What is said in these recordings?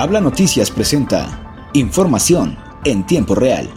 Habla Noticias presenta información en tiempo real.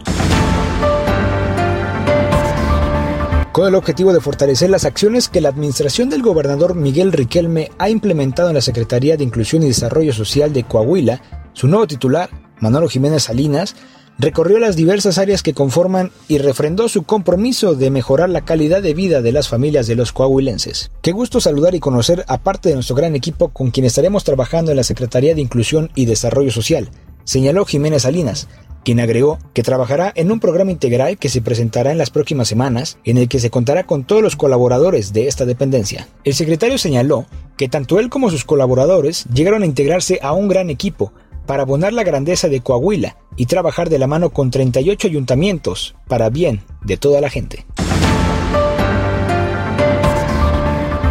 Con el objetivo de fortalecer las acciones que la administración del gobernador Miguel Riquelme ha implementado en la Secretaría de Inclusión y Desarrollo Social de Coahuila, su nuevo titular, Manolo Jiménez Salinas, recorrió las diversas áreas que conforman y refrendó su compromiso de mejorar la calidad de vida de las familias de los coahuilenses. Qué gusto saludar y conocer a parte de nuestro gran equipo con quien estaremos trabajando en la Secretaría de Inclusión y Desarrollo Social, señaló Jiménez Salinas, quien agregó que trabajará en un programa integral que se presentará en las próximas semanas, en el que se contará con todos los colaboradores de esta dependencia. El secretario señaló que tanto él como sus colaboradores llegaron a integrarse a un gran equipo, para abonar la grandeza de Coahuila y trabajar de la mano con 38 ayuntamientos para bien de toda la gente.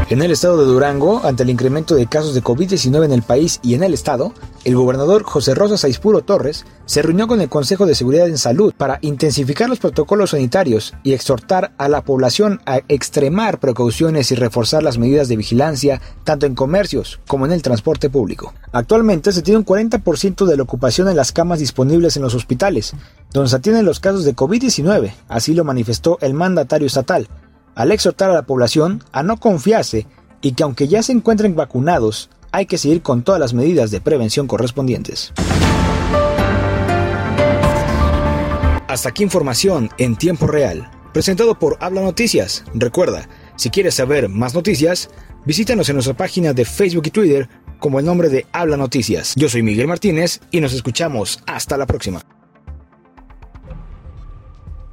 En el estado de Durango, ante el incremento de casos de COVID-19 en el país y en el estado, el gobernador José Rosa Saispuro Torres se reunió con el Consejo de Seguridad en Salud para intensificar los protocolos sanitarios y exhortar a la población a extremar precauciones y reforzar las medidas de vigilancia tanto en comercios como en el transporte público. Actualmente se tiene un 40% de la ocupación en las camas disponibles en los hospitales, donde se atienden los casos de COVID-19, así lo manifestó el mandatario estatal, al exhortar a la población a no confiarse y que aunque ya se encuentren vacunados, hay que seguir con todas las medidas de prevención correspondientes. Hasta aquí información en tiempo real, presentado por Habla Noticias. Recuerda, si quieres saber más noticias, visítanos en nuestra página de Facebook y Twitter como el nombre de Habla Noticias. Yo soy Miguel Martínez y nos escuchamos hasta la próxima.